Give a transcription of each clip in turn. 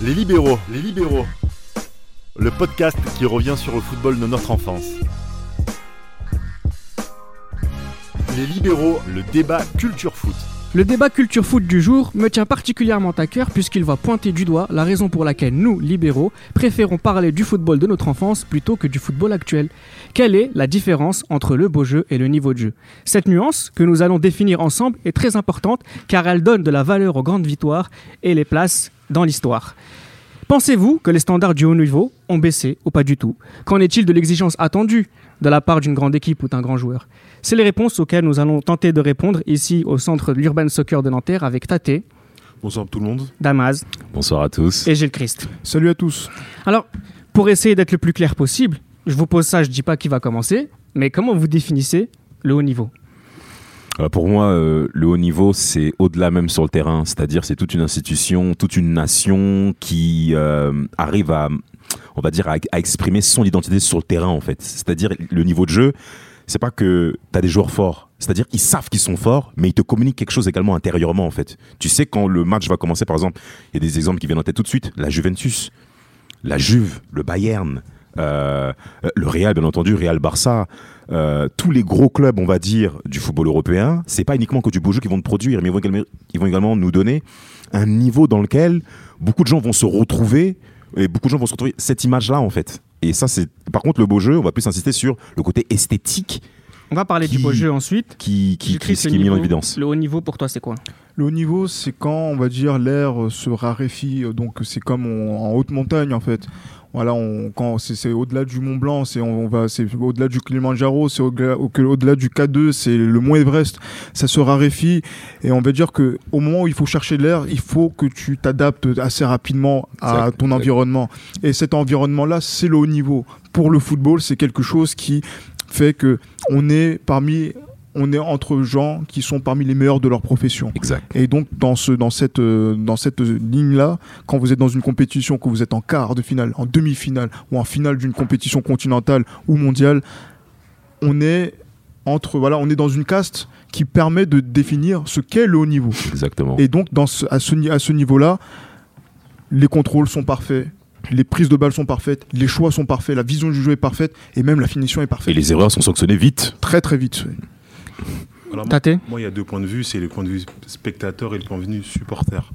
Les libéraux, les libéraux. Le podcast qui revient sur le football de notre enfance. Les libéraux, le débat culture foot. Le débat culture foot du jour me tient particulièrement à cœur puisqu'il va pointer du doigt la raison pour laquelle nous, libéraux, préférons parler du football de notre enfance plutôt que du football actuel. Quelle est la différence entre le beau jeu et le niveau de jeu? Cette nuance, que nous allons définir ensemble, est très importante car elle donne de la valeur aux grandes victoires et les place dans l'histoire. Pensez-vous que les standards du haut niveau ont baissé ou pas du tout? Qu'en est-il de l'exigence attendue de la part d'une grande équipe ou d'un grand joueur? C'est les réponses auxquelles nous allons tenter de répondre ici au centre de l'Urban Soccer de Nanterre avec Tate, Bonsoir tout le monde. Damaz Bonsoir à tous. et Gilles Christ. Salut à tous. Alors, pour essayer d'être le plus clair possible, je vous pose ça, je dis pas qui va commencer, mais comment vous définissez le haut niveau? Euh, pour moi, euh, le haut niveau, c'est au-delà même sur le terrain. C'est-à-dire, c'est toute une institution, toute une nation qui euh, arrive à, on va dire, à, exprimer son identité sur le terrain, en fait. C'est-à-dire, le niveau de jeu, c'est pas que tu as des joueurs forts. C'est-à-dire, ils savent qu'ils sont forts, mais ils te communiquent quelque chose également intérieurement, en fait. Tu sais, quand le match va commencer, par exemple, il y a des exemples qui viennent en tête tout de suite. La Juventus, la Juve, le Bayern, euh, le Real, bien entendu, Real Barça, euh, tous les gros clubs, on va dire, du football européen, c'est pas uniquement que du beau jeu qu'ils vont te produire, mais ils vont, également, ils vont également nous donner un niveau dans lequel beaucoup de gens vont se retrouver, et beaucoup de gens vont se retrouver cette image-là, en fait. Et ça, c'est. Par contre, le beau jeu, on va plus insister sur le côté esthétique On va parler du beau jeu ensuite. qui, qui, qui, est mis en niveau- évidence. Le haut niveau pour toi, c'est quoi? Le haut niveau, c'est quand, on va dire, l'air se raréfie. Donc, c'est comme on- en haute montagne, en fait. Voilà, on, quand c'est au-delà du Mont Blanc, c'est on, on va, c'est au-delà du Kilimanjaro, c'est au-delà au- au-delà du K2, c'est le Mont Everest. Ça se raréfie et on va dire que au moment où il faut chercher l'air, il faut que tu t'adaptes assez rapidement à Exact, ton exact. environnement. Et cet environnement-là, c'est le haut niveau. Pour le football, c'est quelque chose qui fait que on est parmi, on est entre gens qui sont parmi les meilleurs de leur profession. Exact. Et donc dans ce dans cette euh, dans cette ligne là, quand vous êtes dans une compétition, que vous êtes en quart de finale, en demi-finale ou en finale d'une compétition continentale ou mondiale, on est entre voilà, on est dans une caste qui permet de définir ce qu'est le haut niveau. Exactement. Et donc dans ce, à ce ni- à ce niveau-là, les contrôles sont parfaits. Les prises de balles sont parfaites, les choix sont parfaits, la vision du jeu est parfaite et même la finition est Et parfaite. les erreurs sont sanctionnées vite. Très très vite. oui. Alors, moi, il y a deux points de vue, c'est le point de vue spectateur et le point de vue supporter.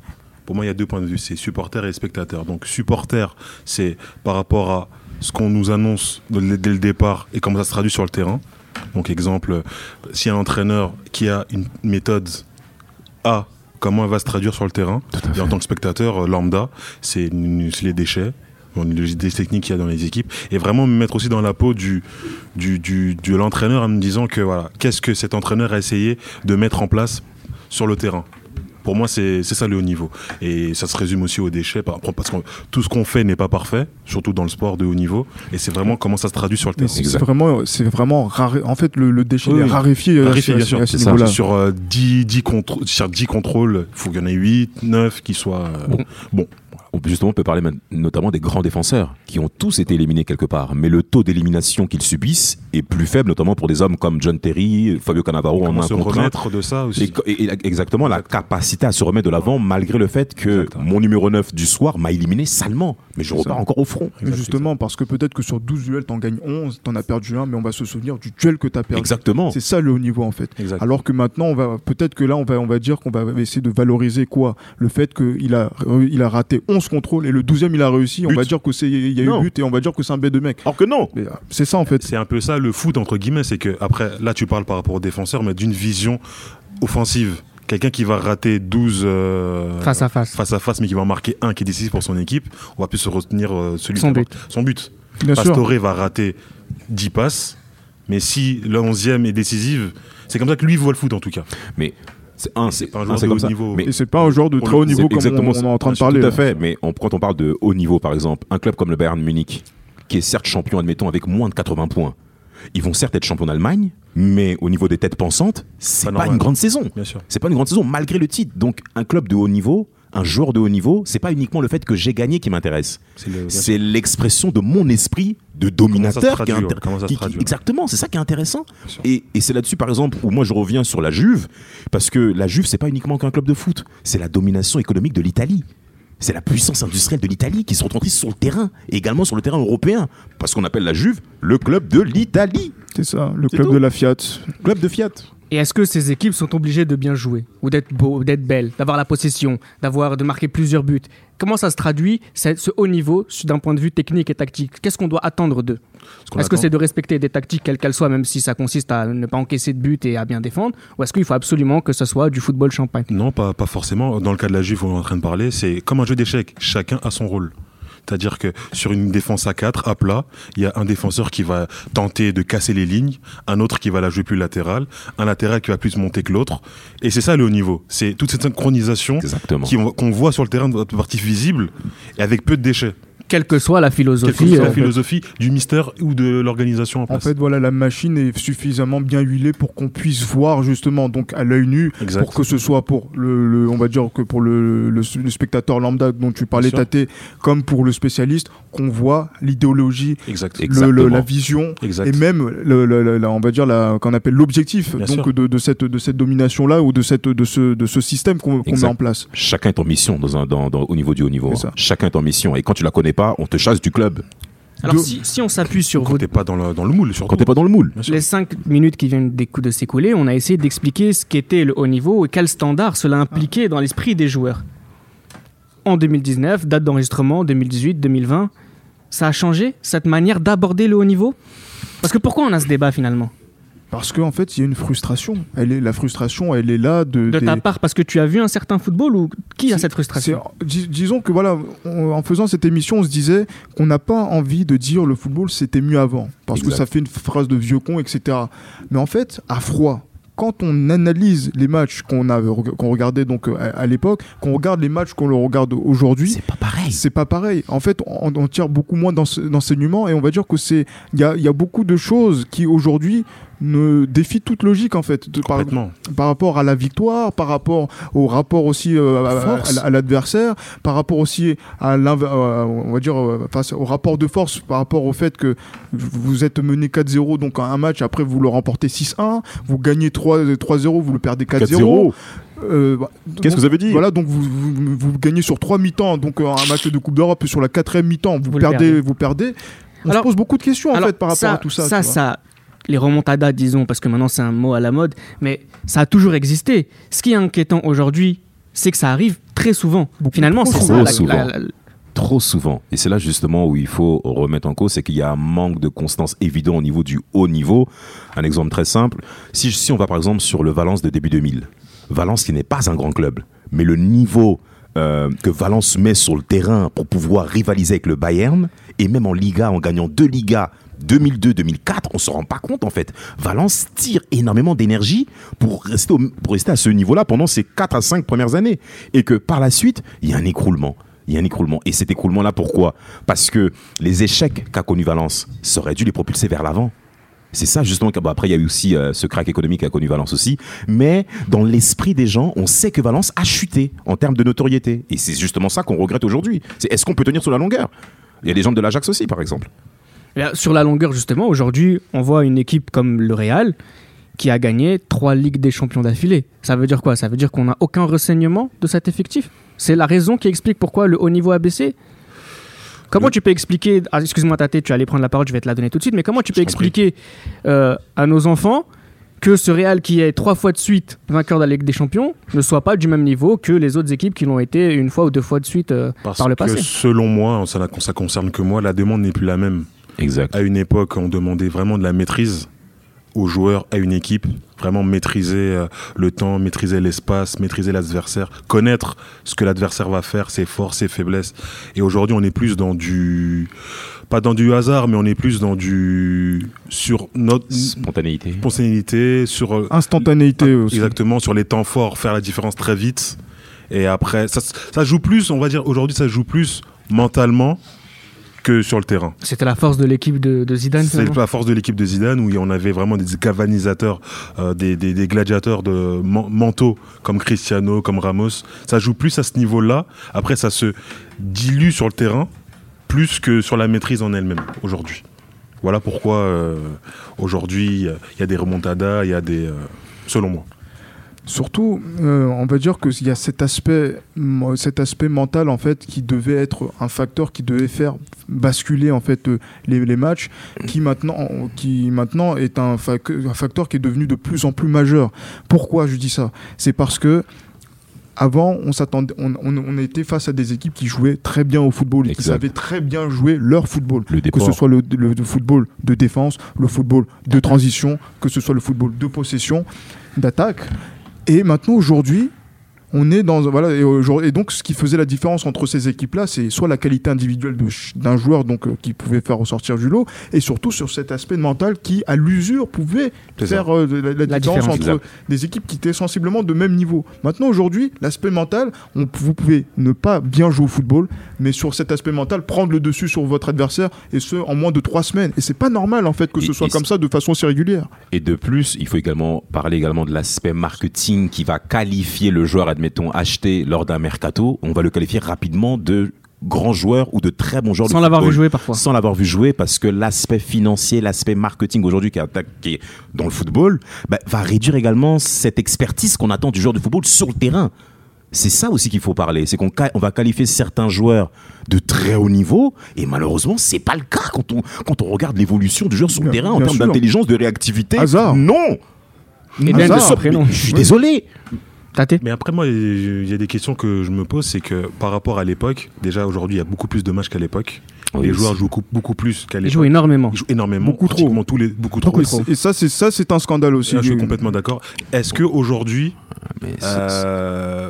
Pour moi, il y a deux points de vue, c'est supporter et spectateur. Donc, supporter, c'est par rapport à ce qu'on nous annonce dès le départ et comment ça se traduit sur le terrain. Donc, exemple, s'il y a un entraîneur qui a une méthode A, comment elle va se traduire sur le terrain? Et en tant que spectateur euh, lambda, c'est les déchets, bon, les des techniques qu'il y a dans les équipes, et vraiment me mettre aussi dans la peau du, du, du- de l'entraîneur en me disant que voilà, qu'est-ce que cet entraîneur a essayé de mettre en place sur le terrain. Pour moi, c'est c'est ça le haut niveau. Et ça se résume aussi aux déchets, par- parce que tout ce qu'on fait n'est pas parfait, surtout dans le sport de haut niveau, et c'est vraiment comment ça se traduit sur le terrain. c'est vraiment, c'est vraiment rare. En fait, le, le déchet Oui, est raréfié, à Raréfié, bien à sûr, ce ça. Sur, euh, 10, 10 contrô- sur 10 contrôles, il faut qu'il y en ait 8, 9 qui soient. euh, Bon. bon. On peut justement on peut parler notamment des grands défenseurs qui ont tous été éliminés quelque part, mais le taux d'élimination qu'ils subissent est plus faible, notamment pour des hommes comme John Terry, Fabio Cannavaro en un se contre remettre de ça aussi Et, et- et exactement la capacité à se remettre de l'avant malgré le fait que Exactement. mon numéro 9 du soir m'a éliminé salement, mais je repars ça. encore au front. Justement, parce que peut-être que sur 12 duels, t'en gagnes 11, t'en as perdu un, mais on va se souvenir du duel que t'as perdu. Exactement. C'est ça le haut niveau en fait. Alors que maintenant, on va peut-être que là, on va, on va dire qu'on va essayer de valoriser quoi? Le fait qu'il a, il a raté 11 contrôles et le 12e il a réussi. On va dire que c'est, il y a Non. eu but et on va dire que c'est un B de mec. Alors que non Mais, euh, C'est ça en fait. C'est un peu ça le foot entre guillemets, c'est que après là tu parles par rapport aux défenseurs, mais d'une vision offensive. Quelqu'un qui va rater 12 euh, Face à face. face à face, mais qui va en marquer un qui est décisif pour son équipe, on va plus se retenir euh, celui Son qui a but. son but. Bien sûr. Va rater 10 passes, mais si le 11e est décisive, c'est comme ça que lui voit le foot en tout cas. Mais c'est un, c'est pas un joueur de comme haut ça. niveau. Mais c'est pas un joueur de très haut niveau comme exactement on, on est en train de Tout parler. à fait, mais on- quand on parle de haut niveau, par exemple, un club comme le Bayern Munich, qui est certes champion, admettons, avec moins de 80 points, ils vont certes être champions d'Allemagne, mais au niveau des têtes pensantes, c'est Pas pas, une grande saison. Bien sûr. C'est pas une grande saison, malgré le titre. Donc, un club de haut niveau, un joueur de haut niveau, c'est pas uniquement le fait que j'ai gagné qui m'intéresse. C'est le- l'expression de mon esprit de dominateur. traduit, qui ouais, qui- traduit, exactement, c'est ça qui est intéressant. Et, et c'est là-dessus, par exemple, où moi je reviens sur la Juve, parce que la Juve, c'est pas uniquement qu'un club de foot, c'est la domination économique de l'Italie. c'est la puissance industrielle de l'Italie qui se retrouve sur le terrain, et également sur le terrain européen, parce qu'on appelle la Juve le club de l'Italie, C'est ça, le club tout. de la Fiat. club de Fiat. Et est-ce que ces équipes sont obligées de bien jouer, ou d'être beaux, ou d'être belles, d'avoir la possession, d'avoir de marquer plusieurs buts? Comment ça se traduit ce haut niveau d'un point de vue technique et tactique? Qu'est-ce qu'on doit attendre d'eux? Est-ce que c'est de respecter des tactiques quelles qu'elles soient, même si ça consiste à ne pas encaisser de buts et à bien défendre, ou est-ce qu'il faut absolument que ce soit du football champagne? Non, pas, pas forcément. Dans le cas de la Juve, on est en train de parler, c'est comme un jeu d'échecs. Chacun a son rôle. C'est-à-dire que sur une défense à 4, à plat, il y a un défenseur qui va tenter de casser les lignes, un autre qui va la jouer plus latérale, un latéral qui va plus monter que l'autre. Et c'est ça le haut niveau. C'est toute cette synchronisation qu'on voit sur le terrain de partie visible et avec peu de déchets. Quelle que soit la que philosophie. soit la euh, philosophie du mystère ou de l'organisation en En place. fait, voilà, la machine est suffisamment bien huilée pour qu'on puisse voir justement, donc à l'œil nu, Exact. pour que ce soit pour le, le- on va dire que pour le, le- le spectateur lambda dont tu parlais. Tate, comme pour le spécialiste, qu'on voit l'idéologie, la vision Exact. et même, le, le- le- la- on va dire, la- qu'on appelle l'objectif donc de, de cette, de cette domination-là ou de, cette, de, ce, de ce système qu'on met en place. Chacun est en mission dans un, dans, dans- au niveau du haut niveau. Hein. Chacun est en mission. Et quand tu la connais pas, on te chasse du club. Alors si, si on s'appuie sur Quand vos t'es pas dans le, dans le moule, surtout. Quand t'es pas dans le moule. Les cinq minutes qui viennent de s'écouler, on a essayé d'expliquer ce qu'était le haut niveau et quel standard cela impliquait dans l'esprit des joueurs. En 2019, date d'enregistrement 2018, 2020, ça a changé cette manière d'aborder le haut niveau? Parce que pourquoi on a ce débat finalement? Parce qu'en fait, il y a une frustration. Elle est, la frustration, elle est là de, De des- ta part, parce que tu as vu un certain football ou qui a cette frustration dis- disons que voilà, on- en faisant cette émission, on se disait qu'on n'a pas envie de dire le football c'était mieux avant, parce Exact. que ça fait une phrase de vieux con, etc. Mais en fait, à froid, quand on analyse les matchs qu'on a qu'on regardait donc euh, à, à l'époque, qu'on regarde les matchs qu'on le regarde aujourd'hui, C'est pas pareil. c'est pas pareil. En fait, on, on tire beaucoup moins d'ense- d'enseignements et on va dire que c'est il y a, y a beaucoup de choses qui aujourd'hui ne défient toute logique en fait. De- par, rapport à la victoire, par rapport au rapport aussi euh, à- Force. à, à l'adversaire, par rapport aussi à l'inv- euh, on va dire euh, face au rapport de force, par rapport au fait que vous êtes mené 4-0 donc un match après vous le remportez 6-1, vous gagnez 3 3-0, vous le perdez 4-0. 4-0. Euh, bah, Qu'est-ce que ça veut dire Voilà, donc vous, vous, vous gagnez sur trois mi-temps, donc euh, un match de Coupe d'Europe sur la quatrième mi-temps, vous, Vous perdez, perdez. vous perdez. On Alors- se pose beaucoup de questions en Alors, fait par rapport à tout ça. Ça, tu vois. ça, les remontadas, disons, parce que maintenant c'est un mot à la mode, mais ça a toujours existé. Ce qui est inquiétant aujourd'hui, c'est que ça arrive très souvent. Beaucoup Finalement, trop c'est souvent. ça. Trop la- souvent. la- la- Trop souvent. Et c'est là justement où il faut remettre en cause, c'est qu'il y a un manque de constance évident au niveau du haut niveau. Un exemple très simple. Si, si on va par exemple sur le Valence de début 2000, Valence qui n'est pas un grand club, mais le niveau euh, que Valence met sur le terrain pour pouvoir rivaliser avec le Bayern, et même en Liga, en gagnant deux Ligas 2002-2004, on se rend pas compte en fait. Valence tire énormément d'énergie pour rester, à ce niveau-là pendant ces 4 à 5 premières années. Et que par la suite, il y a un écroulement. Il y a un. Et cet écroulement-là, pourquoi? Parce que les échecs qu'a connu Valence, ça aurait dû les propulser vers l'avant. C'est ça justement. bon, après, il y a eu aussi euh, ce crack économique qu'a connu Valence aussi. Mais dans l'esprit des gens, on sait que Valence a chuté en termes de notoriété. Et c'est justement ça qu'on regrette aujourd'hui. C'est est-ce qu'on peut tenir sur la longueur? Il y a des gens de l'Ajax aussi, par exemple. Là, Sur la longueur, justement, aujourd'hui, on voit une équipe comme le Real qui a gagné trois Ligues des Champions d'affilée. Ça veut dire quoi? Ça veut dire qu'on n'a aucun renseignement de cet effectif? C'est la raison qui explique pourquoi le haut niveau a baissé? Comment Le- tu peux expliquer, ah, excuse-moi Tate, tu allais prendre la parole, je vais te la donner tout de suite, mais comment tu peux expliquer euh, à nos enfants que ce Real qui est trois fois de suite vainqueur de la Ligue des Champions ne soit pas du même niveau que les autres équipes qui l'ont été une fois ou deux fois de suite euh, Parce par le que passé? selon moi, ça, ça concerne que moi, la demande n'est plus la même. Exact. À une époque, on demandait vraiment de la maîtrise aux joueurs, à une équipe, vraiment maîtriser euh, le temps, maîtriser l'espace, maîtriser l'adversaire, connaître ce que l'adversaire va faire, ses forces, ses faiblesses. Et aujourd'hui, on est plus dans du, pas dans du hasard, mais on est plus dans du sur notre Spontanéité. spontanéité, sur euh, Instantanéité aussi. Exactement, sur les temps forts, faire la différence très vite. Et après, ça, ça joue plus, on va dire, aujourd'hui, ça joue plus mentalement que sur le terrain. C'était la force de l'équipe de, de Zidane. C'est la force de l'équipe de Zidane où on avait vraiment des galvanisateurs, euh, des, des- des gladiateurs de mentaux comme Cristiano, comme Ramos. Ça joue plus à ce niveau-là. Après, ça se dilue sur le terrain plus que sur la maîtrise en elle-même aujourd'hui. Voilà pourquoi euh, aujourd'hui il y a des remontadas, il y a des, euh, selon moi. Surtout, euh, on va dire qu'il y a cet aspect, mo- cet aspect mental en fait qui devait être un facteur qui devait faire basculer en fait euh, les, les matchs, qui maintenant, qui maintenant est un, fac- un facteur qui est devenu de plus en plus majeur. Pourquoi je dis ça? C'est parce que avant, on s'attendait, on, on- on était face à des équipes qui jouaient très bien au football, et qui savaient très bien jouer leur football Le que ce soit le, le- le football de défense, le football de transition, que ce soit le football de possession, d'attaque. Et maintenant, aujourd'hui, on est dans voilà et, donc ce qui faisait la différence entre ces équipes-là, c'est soit la qualité individuelle d'un joueur donc euh, qui pouvait faire ressortir du lot, et surtout sur cet aspect mental qui, à l'usure, pouvait faire euh, la, la La différence différence. entre des équipes qui étaient sensiblement de même niveau. Maintenant, aujourd'hui, l'aspect mental, on- vous pouvez ne pas bien jouer au football, mais sur cet aspect mental, prendre le dessus sur votre adversaire, et ce, en moins de trois semaines. Et c'est pas normal, en fait, que Et- ce soit et comme ça de façon si régulière. Et de plus, il faut également parler également de l'aspect marketing qui va qualifier le joueur, admettons, acheté lors d'un mercato. On va le qualifier rapidement de grand joueur ou de très bon joueur de Sans l'avoir vu jouer parfois. Sans l'avoir vu jouer parce que l'aspect financier, l'aspect marketing aujourd'hui qui est attaqué dans le football, bah, va réduire également cette expertise qu'on attend du joueur de football sur le terrain. C'est ça aussi qu'il faut parler, c'est qu'on on va qualifier certains joueurs de très haut niveau et malheureusement c'est pas le cas quand on quand on regarde l'évolution du joueur sur le Bien- terrain en termes d'intelligence, de réactivité. Hasard. Non. Et bien, de prénom. Je suis désolé. Mais après, moi, il y a des questions que je me pose, c'est que par rapport à l'époque, déjà aujourd'hui, il y a beaucoup plus de matchs qu'à l'époque. Oui, les joueurs jouent cou- beaucoup plus qu'à l'époque. joue énormément. Ils jouent énormément, Beaucoup trop. pratiquement tous les, beaucoup trop. Et ça, c'est ça, c'est un scandale aussi. Là, je suis complètement d'accord. Est-ce que aujourd'hui, c'est- euh,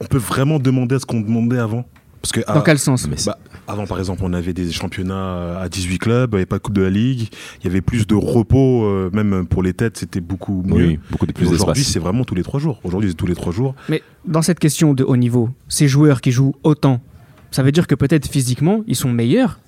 on peut vraiment demander à ce qu'on demandait avant? Parce que Dans à- quel sens mais bah, avant, par exemple, on avait des championnats à 18 clubs, il n'y avait pas de Coupe de la Ligue, il y avait plus de repos, euh, même pour les têtes, c'était beaucoup mieux. oui, beaucoup de plus Aujourd'hui, c'est vraiment tous les trois jours. Aujourd'hui, c'est tous les trois jours. Mais dans cette question de haut niveau, ces joueurs qui jouent autant, ça veut dire que peut-être physiquement, ils sont meilleurs.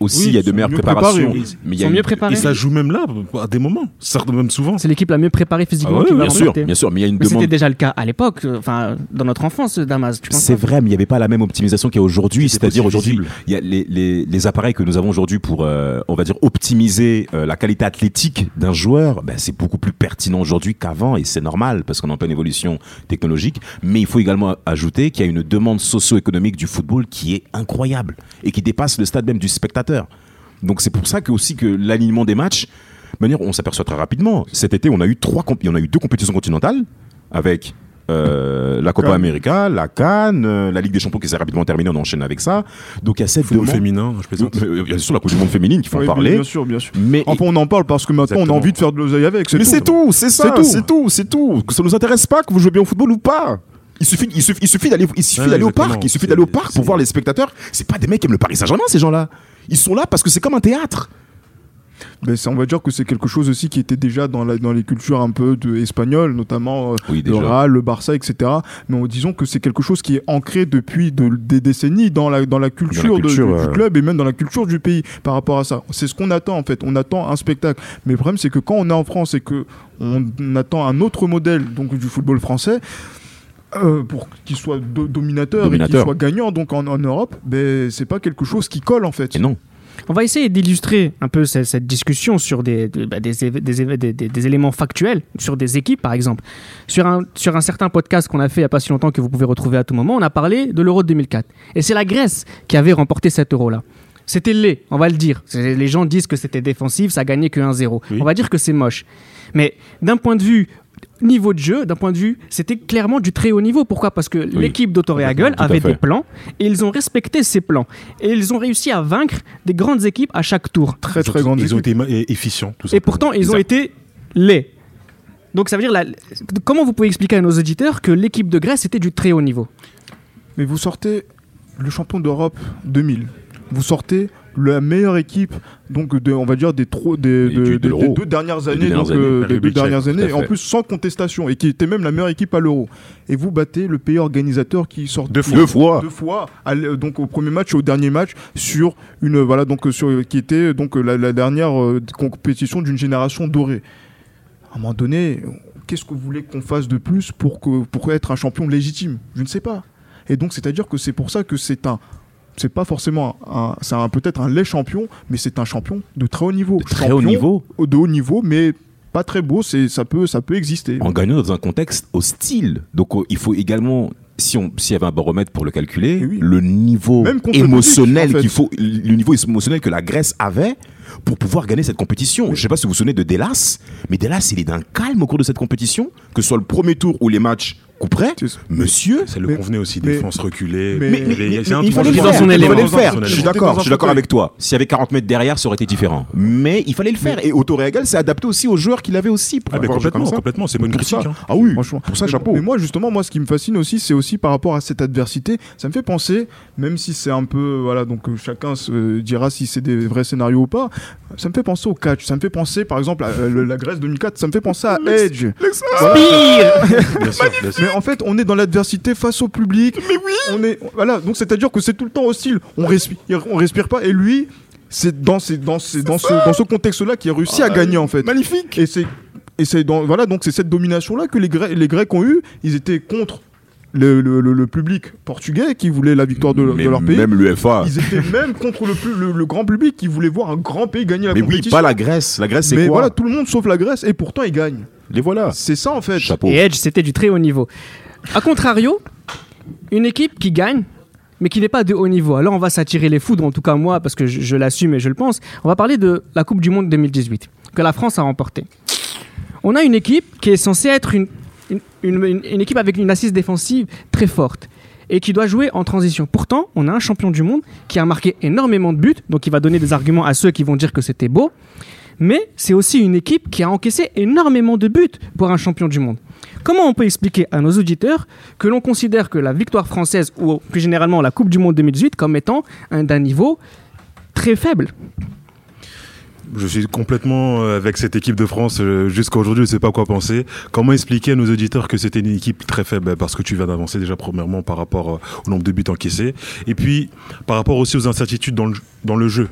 Aussi, Oui, il y a de meilleures préparations. préparés. Mais il y Ils a sont mieux préparés. Et ça joue même là, à des moments, certains même souvent. C'est l'équipe la mieux préparée physiquement Ah ouais, qui va bien sûr, bien sûr, mais il y a une Mais c'était demande. déjà le cas à l'époque, enfin dans notre enfance, Damas. C'est vrai, mais il n'y avait pas la même optimisation qu'il y a aujourd'hui. C'est-à-dire aujourd'hui, visible. il y a les, les- les appareils que nous avons aujourd'hui pour, euh, on va dire, optimiser euh, la qualité athlétique d'un joueur. Ben, c'est beaucoup plus pertinent aujourd'hui qu'avant et c'est normal parce qu'on est en pleine évolution technologique. Mais il faut également ajouter qu'il y a une demande socio-économique du football qui est incroyable et qui dépasse le stade même du spectateur. Donc c'est pour ça que aussi que l'alignement des matchs, manière, on s'aperçoit très rapidement. Cet été, on a eu trois, on a eu deux compétitions continentales avec euh, la Copa Cannes. América, la Cannes, euh, la Ligue des Champions qui s'est rapidement terminée, on enchaîne avec ça. Donc il y a cette demande. féminin, je plaisante. Euh, Bien sûr, la Coupe du Monde féminine qu'il faut Oui, en parler. Bien sûr, bien sûr. Mais, Enfin, on en parle parce que maintenant, on a envie de faire de l'oseille avec. mais c'est tout, c'est ça, C'est tout. c'est tout, c'est tout. Que ça nous intéresse pas que vous jouez bien au football ou pas. Il suffit, il suffit, il suffit d'aller, il suffit Ouais, d'aller au parc, il suffit d'aller au parc pour voir les spectateurs. C'est pas des mecs qui aiment le Paris Saint-Germain, ces gens-là. Ils sont là parce que c'est comme un théâtre. Ben, on va dire que c'est quelque chose aussi qui était déjà dans, la, dans les cultures un peu de, espagnoles, notamment euh, Oui, le. Real, le Barça, etc. Mais disons que c'est quelque chose qui est ancré depuis de- des décennies dans la, dans la culture, du, euh. du club et même dans la culture du pays par rapport à ça. C'est ce qu'on attend en fait. On attend un spectacle. Mais le problème, c'est que quand on est en France et que on attend un autre modèle donc du football français. Euh, pour qu'il soit do- dominateur, et qu'il soit gagnant donc en, en Europe, ben c'est pas quelque chose qui colle en fait. Et non. On va essayer d'illustrer un peu cette, cette discussion sur des, bah, des, éve- des, éve- des- des- des éléments factuels, sur des équipes par exemple. Sur un, sur un certain podcast qu'on a fait il n'y a pas si longtemps que vous pouvez retrouver à tout moment, on a parlé de l'Euro 2004. Et c'est la Grèce qui avait remporté cet Euro-là. C'était laid, on va le dire. Les gens disent que c'était défensif, ça gagnait que 1-0. Oui. On va dire que c'est moche. Mais d'un point de vue niveau de jeu, d'un point de vue, c'était clairement du très haut niveau. Pourquoi? Parce que l'équipe Complètement, tout à avait des plans et ils ont respecté ces plans. Et ils ont réussi à vaincre des grandes équipes à chaque tour. Très très grande Ils ont été efficients, tout Et pourtant, ils ont été laids. Donc ça veut dire, la- comment vous pouvez expliquer à nos auditeurs que l'équipe de Grèce était du très haut niveau? Mais vous sortez le champion d'Europe 2000. Vous sortez la meilleure équipe, donc de, on va dire des, trois- des, Et de- du- de des- l'Euro. des deux dernières années, dernières donc, années, euh, des deux dernières années, et en plus sans contestation, et qui était même la meilleure équipe à l'Euro. Et vous battez le pays organisateur qui sort Deux fois. Deux fois. deux fois, à l- donc au premier match et au dernier match sur une voilà donc euh, sur qui était donc euh, la, la dernière euh, compétition d'une génération dorée. À un moment donné, qu'est-ce que vous voulez qu'on fasse de plus pour que pour être un champion légitime? Je ne sais pas. Et donc c'est à dire que c'est pour ça que c'est un c'est pas forcément un, c'est un- peut-être un laid champion, mais c'est un champion de très haut niveau. De très haut niveau. de haut niveau, mais pas très beau, c'est ça peut ça peut exister. En gagnant dans un contexte hostile. Donc euh, il faut également, si on s'il y avait un baromètre pour le calculer, oui. le niveau émotionnel public, en fait. qu'il faut, le niveau émotionnel que la Grèce avait pour pouvoir gagner cette compétition. Je sais pas si vous vous souvenez de Delas, mais Delas il est d'un calme au cours de cette compétition, que ce soit le premier tour ou les matchs coup près. C'est- Monsieur, Ça le convenait aussi, mais- défense reculée. mais- mais- mais- mais- mais c'est un il fallait le faire. Je suis d'accord, je suis d'accord avec toi. S'il y avait 40 mètres derrière, ça aurait été différent. Mais il fallait le faire. Et Autorégal s'est adapté aussi aux joueurs qu'il avait aussi. Pour Ah, mais complètement, complètement, c'est Pour critique. hein. Ah oui, Franchement. pour ça, chapeau. Mais moi, justement, moi, ce qui me fascine aussi, c'est aussi par rapport à cette adversité. Ça me fait penser, même si c'est un peu, voilà, donc euh, chacun se dira si c'est des vrais scénarios ou pas. Ça me fait penser au catch. Ça me fait penser, par exemple, à euh, la Grèce 2004. Ça me fait penser à Edge. Bien sûr, bien sûr. Mais en fait, on est dans l'adversité face au public. Mais oui. On est, voilà. Donc c'est-à-dire que c'est tout le temps hostile. On respire, on respire pas. Et lui, c'est dans ces, dans ces, dans ce, dans ce contexte-là qu'il a réussi à gagner en fait. Magnifique. Et c'est et c'est dans voilà donc c'est cette domination là que les Grecs, les Grecs ont eu. Ils étaient contre le, le- le- le public portugais qui voulait la victoire de, de Mais leur pays. Même l'UEFA. Ils étaient même contre le, plus- le, le grand public qui voulait voir un grand pays gagner la Mais oui, compétition. pas la Grèce. La Grèce, c'est Mais quoi voilà, tout le monde sauf la Grèce et pourtant ils gagnent. Les voilà. C'est ça en fait. Chapeau. Et Edge, c'était du très haut niveau. A contrario, une équipe qui gagne, mais qui n'est pas de haut niveau. Alors on va s'attirer les foudres, en tout cas moi, parce que je, je l'assume et je le pense. On va parler de la Coupe du Monde 2018, que la France a remportée. On a une équipe qui est censée être une, une, une- une- une équipe avec une assise défensive très forte et qui doit jouer en transition. Pourtant, on a un champion du monde qui a marqué énormément de buts, donc il va donner des arguments à ceux qui vont dire que c'était beau. Mais c'est aussi une équipe qui a encaissé énormément de buts pour un champion du monde. Comment on peut expliquer à nos auditeurs que l'on considère que la victoire française, ou plus généralement la Coupe du Monde 2018, comme étant un- d'un niveau très faible? Je suis complètement euh, avec cette équipe de France. euh, Jusqu'à aujourd'hui, je ne sais pas quoi penser. Comment expliquer à nos auditeurs que c'était une équipe très faible? Ben, Parce que tu viens d'avancer déjà premièrement par rapport euh, au nombre de buts encaissés. Et puis par rapport aussi aux incertitudes dans le, dans le jeu.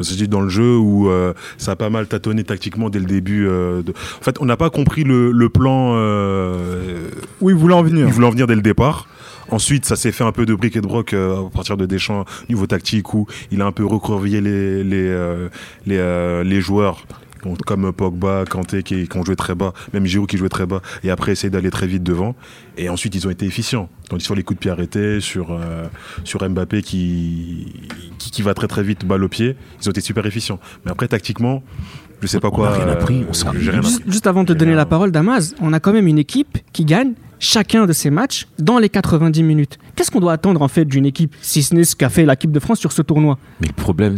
C'est dans le jeu où euh, ça a pas mal tâtonné tactiquement dès le début. euh, de- En fait, on n'a pas compris le, le plan euh, Où ils voulaient en venir. il voulait en venir dès le départ. Ensuite, ça s'est fait un peu de briques et de broc euh, à partir de Deschamps, niveau tactique, où il a un peu recroquevillé les, les, euh, les, euh, les joueurs. Donc, Comme Pogba, Kanté qui, qui ont joué très bas, même Giroud qui jouait très bas, et après essayer d'aller très vite devant. Et ensuite, ils ont été efficients. Donc sur les coups de pied arrêtés, sur, euh, sur Mbappé qui, qui, qui va très très vite, balle au pied, ils ont été super efficients. Mais après, tactiquement, je sais pas On quoi. a rien appris, on euh, rien Juste, appris. juste avant de te donner rien- la parole, Damas, on a quand même une équipe qui gagne chacun de ses matchs dans les 90 minutes. Qu'est-ce qu'on doit attendre en fait d'une équipe, si ce n'est ce qu'a fait l'équipe de France sur ce tournoi? Mais le problème,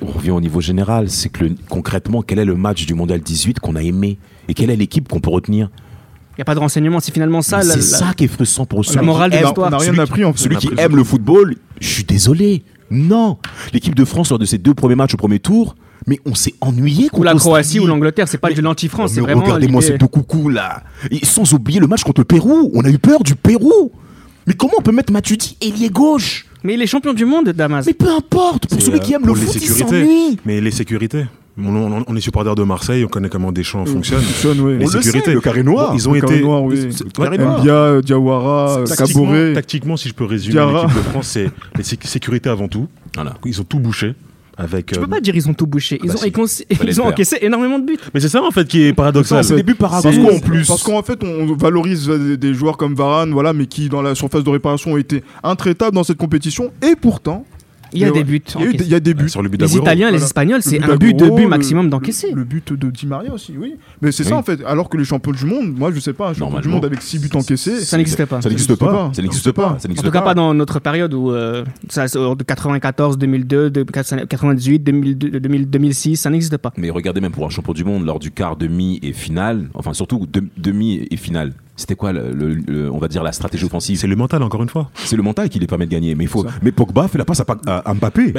on revient au niveau général, c'est que le- concrètement, quel est le match du Mondial 18 qu'on a aimé et quelle est l'équipe qu'on peut retenir? Il n'y a pas de renseignements, c'est finalement ça. La- C'est la- ça qui est frustrant pour celui morale qui de aime-. On rien celui- appris en fait. Celui On a qui aime le football, je suis désolé. Non, l'équipe de France lors de ses deux premiers matchs au premier tour, mais on s'est ennuyé contre Ou la Croatie ou l'Angleterre, c'est pas Mais- de l'anti-France, c'est mais vraiment. Regardez-moi l'idée- ce Toukoukou là. Et sans oublier le match contre le Pérou. On a eu peur du Pérou. Mais comment on peut mettre Matuidi ailier gauche? Mais il est champion du monde, Damas. Mais peu importe. Pour celui euh, qui aime le foot, il. Mais les sécurités. On, on- on est supporter de Marseille, on connaît comment Deschamps fonctionne. Fonctionne, oui. Les On le sécurités. sait, le carré noir. Bon, ils ont Le carré été. noir, oui. Carré ouais, noir. Mbia, euh, Diawara, Tactiquement, Caboret. tactiquement, si je peux résumer l'équipe de France, c'est les sé- sécurités avant tout. Voilà. Ils ont tout bouché. Avec, Tu euh, peux pas dire ils ont tout bouché. Ils bah ont, si, ils encaissé énormément de buts. Mais c'est ça en fait qui est paradoxal. C'est- des buts par Parce qu'en en plus. Parce qu'en fait, on valorise des, des joueurs comme Varane, voilà, mais qui dans la surface de réparation ont été intraitables dans cette compétition. Et pourtant, Il y a des buts. il y a des buts. Sur le but Les. Italiens, les. Espagnols, c'est un but, deux buts maximum d'encaisser. Le, but de Di Maria aussi, oui. Mais c'est Oui. ça en fait. Alors que les champions du monde, moi je sais pas, un champion du monde avec 6 buts encaissés. Ça n'existe pas. Ça n'existe pas. Ça n'existe pas. En tout cas, pas dans notre période où euh, de 94, 2002, de 98, 2002, 2000, 2006, ça n'existe pas. Mais regardez même pour un champion du monde lors du quart, demi et finale, enfin surtout de- demi et finale. C'était quoi, le, le- le- on va dire la stratégie offensive? C'est le mental encore une fois. C'est le mental qui les permet de gagner. Mais il faut. Mais Pogba fait la passe à, Pa- à- à Mbappé.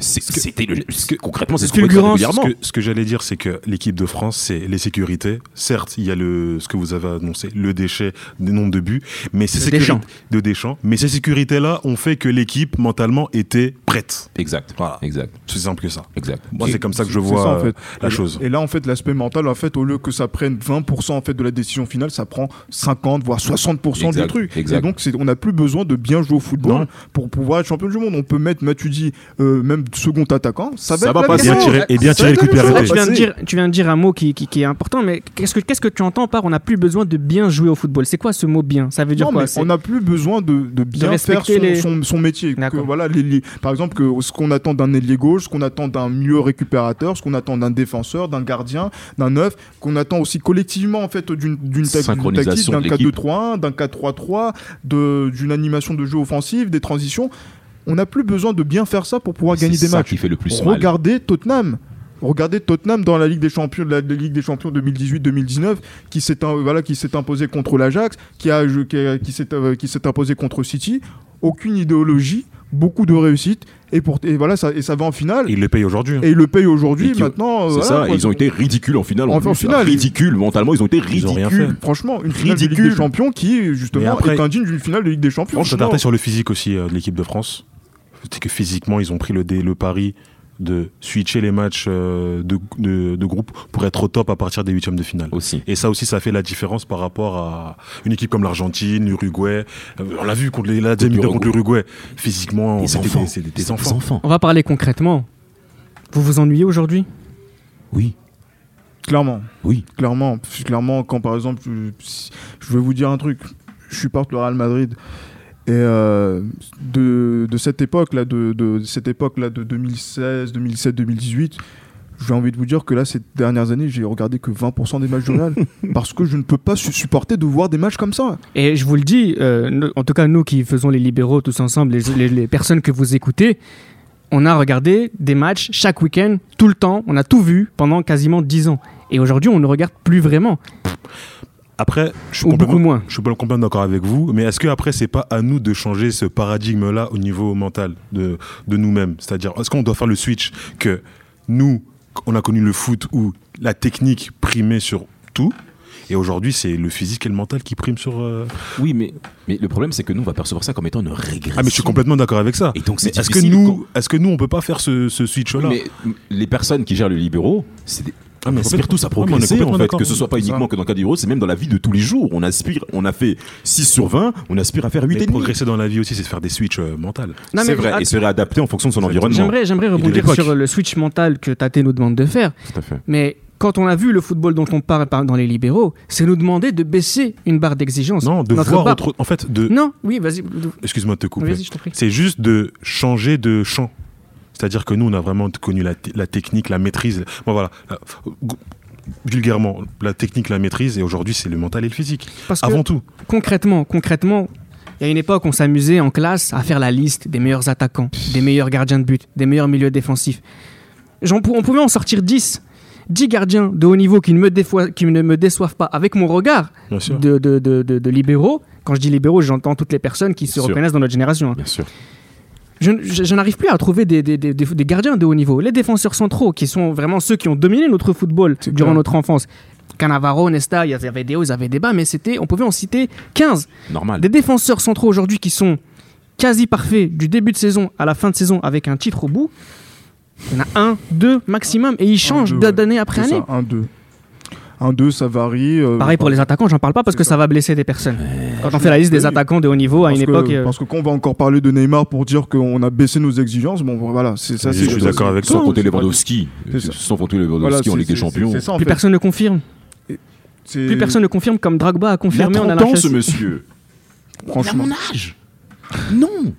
C'était le- ce que- concrètement, c'est ce Ce régulièrement. que, ce que j'allais dire, c'est que l'équipe de France, c'est les sécurités. Certes, il y a le, ce que vous avez annoncé, le déchet des nombres de buts, mais ces De sécurités Deschamps. de Deschamps. Mais ces sécurités-là ont fait que l'équipe mentalement était prête. Exact. Voilà. Exact. C'est simple que ça. Exact. Moi, c'est comme ça que je vois ça, en euh, fait. la Et- chose. Et là, en fait, l'aspect mental, en fait, au lieu que ça prenne 20% en fait de la décision finale, ça prend 50 voire 60% du Exact, truc. exact. Et donc, c'est- on n'a plus besoin de bien jouer au football Non. pour pouvoir être champion du monde. On peut mettre Matuidi euh, même second attaquant, ça va Ça va même Bien tiré, et bien va le coup de tu, viens de dire, tu viens de dire un mot qui, qui- qui est important, mais qu'est-ce que, qu'est-ce que tu entends par on n'a plus besoin de bien jouer au football? C'est quoi ce mot bien? Ça veut dire Non, quoi? on n'a plus besoin de, de bien faire son, les- son- son métier. Que, D'accord. voilà, les- les- par exemple, que ce qu'on attend d'un ailier gauche, ce qu'on attend d'un mieux récupérateur, ce qu'on attend d'un défenseur, d'un gardien, d'un neuf, qu'on attend aussi collectivement en fait d'une d'une tactique, d'un l'équipe. 4-2-3-1, d'un 4-3-3, de- d'une animation de jeu offensive, des transitions. On n'a plus besoin de bien faire ça pour pouvoir gagner des ça matchs. qui fait le plus mal. Regardez Tottenham. Regardez Tottenham dans la Ligue des Champions, la, la Ligue des Champions 2018-2019, qui s'est voilà, qui s'est imposé contre l'Ajax, qui a qui, a- qui s'est euh, qui s'est imposé contre City. Aucune idéologie, beaucoup de réussite, et pour et voilà ça et ça va en finale. Et il le paye aujourd'hui. hein. Et il le paye aujourd'hui. Maintenant, euh, C'est voilà, ça, quoi. ils ont été ridicules en finale. En, plus. finale, ils- ridicules, mentalement, ils ont été Ils ont rien ridicules. fait. Franchement, une finale de Ligue Ridicule. des Champions qui justement après- est indigne d'une finale de Ligue des Champions. Je Franchement, t'attends sur le physique aussi euh, de l'équipe de France. C'est que physiquement, ils ont pris le, dé- le pari de switcher les matchs euh, de, de, de groupe pour être au top à partir des huitièmes de finale. Aussi. Et ça aussi, ça fait la différence par rapport à une équipe comme l'Argentine, l'Uruguay. Euh, on l'a vu contre les, la contre l'Uruguay. Physiquement, c'était des, c'est des- des Des enfants. enfants. On va parler concrètement. Vous vous ennuyez aujourd'hui? Oui, clairement. oui. Clairement, clairement, quand par exemple, je vais vous dire un truc, je supporte le Real Madrid. Et euh, de, de cette époque-là, de, de cette époque-là de 2016, 2017, 2018, j'ai envie de vous dire que là, ces dernières années, j'ai regardé que 20% des matchs du Real. parce que je ne peux pas su- supporter de voir des matchs comme ça. Et je vous le dis, euh, en tout cas nous qui faisons les libéraux tous ensemble, les, les- les personnes que vous écoutez, on a regardé des matchs chaque week-end, tout le temps, on a tout vu pendant quasiment 10 ans. Et aujourd'hui, on ne regarde plus vraiment, Après, je suis ou complètement, moins. je suis pas complètement d'accord avec vous, mais est-ce que après c'est pas à nous de changer ce paradigme-là au niveau mental de, de nous-mêmes? C'est-à-dire, est-ce qu'on doit faire le switch que nous, on a connu le foot où la technique primait sur tout, et aujourd'hui c'est le physique et le mental qui priment sur. euh, Oui, mais, mais le problème, c'est que nous, on va percevoir ça comme étant une régression. Ah mais je suis complètement d'accord avec ça. Et donc, c'est est-ce que nous, est-ce que nous on peut pas faire ce, ce switch-là? Mais les personnes qui gèrent le libéraux, c'est des- Ah, mais on aspire tous à progresser en fait, que ce soit pas uniquement que dans le cas du libéraux, c'est même dans la vie de tous les jours. On aspire, on a fait 6 sur 20, on aspire à faire 8 Mais et demi. progresser dans la vie aussi, c'est de faire des switches euh, mentales. C'est vrai, ah, et se réadapter en fonction de son environnement. J'aimerais, rebondir sur le switch mental que Tate nous demande de faire. Tout à fait. Mais quand on a vu le football dont on parle par- dans les libéraux, c'est nous demander de baisser une barre d'exigence. Non, de Notre voir barre- autre. En fait, de. Non, oui, vas-y. Excuse-moi de te couper. Vas-y, je t'en prie. C'est juste de changer de champ. C'est-à-dire que nous, on a vraiment connu la, technique, la maîtrise. Bon, voilà. Euh, Vulgairement, la technique, la maîtrise, et aujourd'hui, c'est le mental et le physique. Parce que Avant tout. concrètement, concrètement, il y a une époque, on s'amusait en classe à faire la liste des meilleurs attaquants, des meilleurs gardiens de but, des meilleurs milieux défensifs. On pouvait en sortir 10. 10 gardiens de haut niveau qui ne me, défoi- qui ne me déçoivent pas avec mon regard de, de- de- de- de libéraux. Quand je dis libéraux, j'entends toutes les personnes qui se Sûr. reconnaissent dans notre génération. hein. Bien sûr. Je, je- je n'arrive plus à trouver des, des- des- des- des gardiens de haut niveau. Les défenseurs centraux, qui sont vraiment ceux qui ont dominé notre football durant clair. notre enfance. Cannavaro, Nesta, il y avait des hauts, ils avaient des bas, mais c'était, on pouvait en citer 15. Normal. Des défenseurs centraux aujourd'hui qui sont quasi parfaits du début de saison à la fin de saison avec un titre au bout. Il y en a un, deux maximum, et ils changent deux, ouais. d'année après année. ça, 1-2. 1-2, ça varie. euh, Pareil pour les attaquants, j'en parle pas parce que ça. ça va blesser des personnes. Quand on fait la liste des attaquants de haut niveau à une que, époque. euh, Parce que quand on va encore parler de Neymar pour dire qu'on a baissé nos exigences, bon voilà, c'est ça. Je suis d'accord avec Sans compter Lewandowski. Sans compter Lewandowski en Ligue des Champions. plus personne ne confirme. Plus personne ne confirme comme Drogba a Il confirmé. on a 30 ans, ce monsieur. Franchement. Il a mon âge. Non.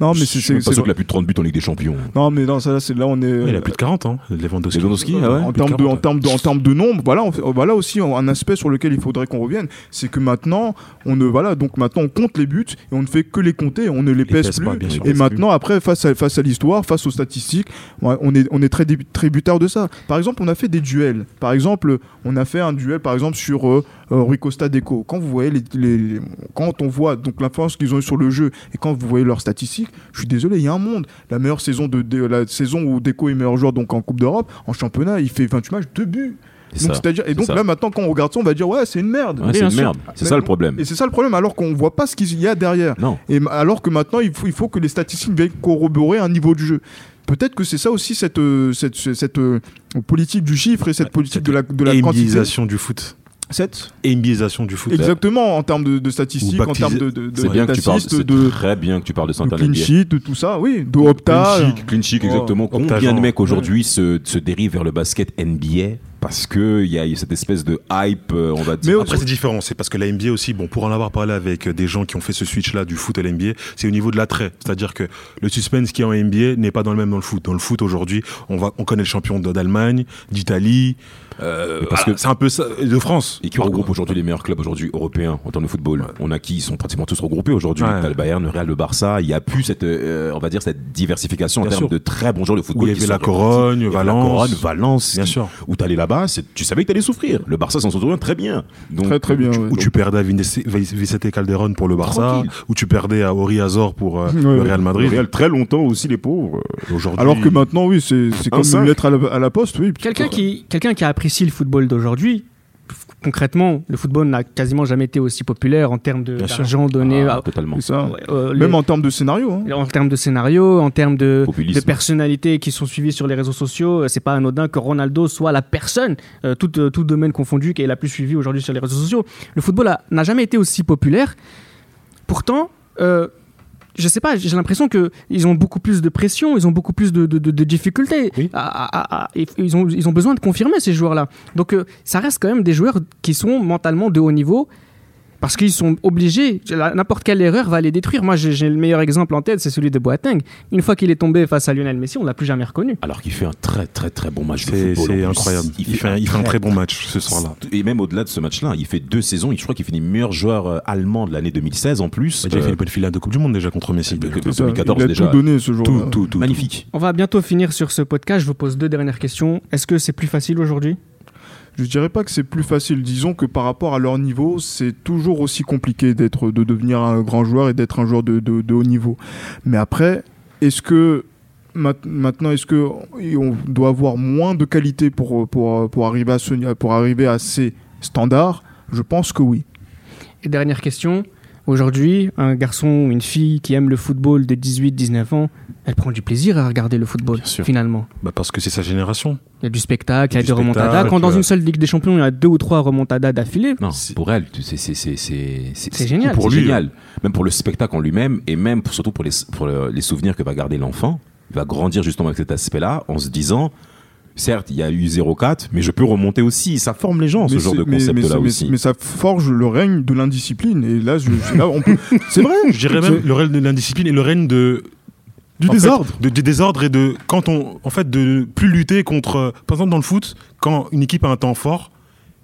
Non, mais Je c'est. suis pas sûr qu'il a plus de 30 buts en Ligue des Champions. Non, mais non, ça là, c'est là, on est. Il a plus de 40 ans, Lewandowski. Lewandowski, ah ouais en de termes de, en 40, termes de, en termes de nombre, voilà, on fait- voilà aussi un aspect sur lequel il faudrait qu'on revienne, c'est que maintenant, on ne, voilà, donc maintenant on compte les buts et on ne fait que les compter, on ne les, pèse, pèse plus. pas, bien sûr. et maintenant, après, face à, face à l'histoire, face aux statistiques, on est, on est très dé- tributaire de ça. Par exemple, on a fait des duels. Par exemple, on a fait un duel, par exemple, sur euh, euh, Rui Costa Deco. Quand vous voyez les, les- les- quand on voit donc l'influence qu'ils ont eu sur le jeu et quand vous voyez leurs statistiques, je suis désolé, il y a un monde. La meilleure saison de, de- la saison où Deco est meilleur joueur donc en Coupe d'Europe, en championnat, il fait 28 matchs, 2 buts. C'est Donc ça. c'est-à-dire et C'est donc ça. là maintenant quand on regarde ça, on va dire ouais c'est une merde. Ouais, c'est une merde. C'est ça le problème. Et c'est ça le problème alors qu'on voit pas ce qu'il y a derrière. Non. Et alors que maintenant il faut, il faut que les statistiques viennent corroborer un niveau du jeu. Peut-être que c'est ça aussi cette euh, cette, cette, euh, politique du chiffre et cette politique de la de la quantité. Du foot. Cette NBAisation du foot. Exactement en termes de, de statistiques, en termes de, de, de- C'est bien que tu parles. de, très bien que tu parles de de Santana clean sheet, de tout ça, oui, de Opta. Clean sheet, clean sheet, Oh, exactement. Combien de mecs aujourd'hui se, se dérivent vers le basket NBA parce que il y a cette espèce de hype, euh, on va dire. Mais Après, c'est différent. C'est parce que la NBA aussi, bon, pour en avoir parlé avec des gens qui ont fait ce switch-là du foot à la NBA, c'est au niveau de l'attrait. C'est-à-dire que le suspense qui est en NBA n'est pas dans le même dans le foot. Dans le foot, aujourd'hui, on, va, on connaît le champion d'Allemagne, d'Italie, euh, parce que- c'est un peu ça, de France. et qui regroupe aujourd'hui les meilleurs clubs aujourd'hui européens en termes de football. On a qui ils sont pratiquement tous regroupés aujourd'hui. Ouais. Le Bayern, le Real, le Barça. Il y a plus cette, euh, on va dire cette diversification en termes de très bons joueurs de Où football. il y avait la. Corogne, y Valence. la Corogne, Valence. Bien qui- sûr. Où t'allais là-bas, c'est- tu savais que t'allais souffrir. Le Barça s'en souvient très bien. Donc, Très très bien. ouais. Où tu perdais à Vicente Calderon pour le Barça, Tranquille. où tu perdais à Ori Azor pour euh, Ouais, le. Real Le Madrid. Real très longtemps aussi les pauvres. Aujourd'hui, Alors que maintenant, oui, c'est comme une lettre à la, à la poste, oui. Quelqu'un qui, quelqu'un qui apprécie le football d'aujourd'hui, concrètement, le football n'a quasiment jamais été aussi populaire en termes de- d'argent donné Ah, à- totalement. Ça. euh, les- Même en termes de scénario. hein. en termes de scénario, en termes de, personnalités qui sont suivies sur les réseaux sociaux, euh, c'est pas anodin que Ronaldo soit la personne, euh, tout, euh, tout domaine confondu, qui est la plus suivie aujourd'hui sur les réseaux sociaux. Le football n'a jamais été aussi populaire. Pourtant, euh, je sais pas, j'ai l'impression que ils ont beaucoup plus de pression, ils ont beaucoup plus de, de- de- de difficultés. Oui. À- à- à- et ils, ont, ils ont besoin de confirmer ces joueurs-là. Donc euh, ça reste quand même des joueurs qui sont mentalement de haut niveau. Parce qu'ils sont obligés, n'importe quelle erreur va les détruire. Moi, j'ai le meilleur exemple en tête, c'est celui de Boateng. Une fois qu'il est tombé face à Lionel Messi, on l'a plus jamais reconnu. Alors qu'il fait un très très très bon match de c'est incroyable. Il, fait, un, il fait un très bon match ce soir-là. Et même au-delà de ce match-là, il fait deux saisons. Je crois qu'il finit meilleur joueur euh, allemand de l'année 2016 en plus. Il a déjà Euh, fait une bonne finale de Coupe du Monde déjà contre Messi. de- déjà. de- C'est ça. 2014 il a déjà. tout donné ce jour-là. Tout, tout, tout. magnifique. On va bientôt finir sur ce podcast. Je vous pose deux dernières questions. Est-ce que c'est plus facile aujourd'hui? Je dirais pas que c'est plus facile. Disons que par rapport à leur niveau, c'est toujours aussi compliqué d'être, de devenir un grand joueur et d'être un joueur de, de- haut niveau. Mais après, est-ce que maintenant, est-ce que on doit avoir moins de qualité pour, pour, pour arriver à ce, pour arriver à ces standards? Je pense que oui. Et dernière question. Aujourd'hui, un garçon ou une fille qui aime le football de 18-19 ans, elle prend du plaisir à regarder le football, Bien sûr. finalement. Bah, parce que c'est sa génération. Il y a du spectacle, il y a Du des remontadas. Quand dans euh, une seule Ligue des Champions, il y a deux ou trois remontadas d'affilée, Non, C'est- pour elle, c'est génial. Pour lui, génial. Même pour le spectacle en lui-même et même pour- surtout pour les pour le- les souvenirs que va garder l'enfant. Il va grandir justement avec cet aspect-là en se disant. Certes, il y a eu 0,4, mais je peux remonter aussi. Ça forme les gens, ce genre de concept-là mais- aussi. Mais ça forge le règne de l'indiscipline. Et là, je, là on peut- c'est vrai. Je dirais même le règne de l'indiscipline et le règne de du en fait, désordre. de, du désordre et de quand on en fait de plus lutter contre par exemple dans le foot quand une équipe a un temps fort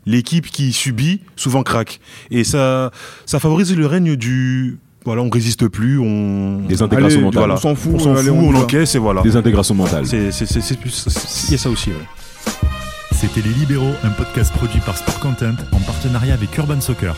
l'équipe qui subit souvent craque et ça ça favorise le règne du voilà on résiste plus on Désintégration Allez, mentale. voilà. on s'en fout, on s'en allez, fout on on, encaisse et voilà Désintégration mentale. c'est c'est c'est c'est plus il y a ça aussi ouais. C'était Les Libéraux, un podcast produit par Sport Content en partenariat avec Urban Soccer.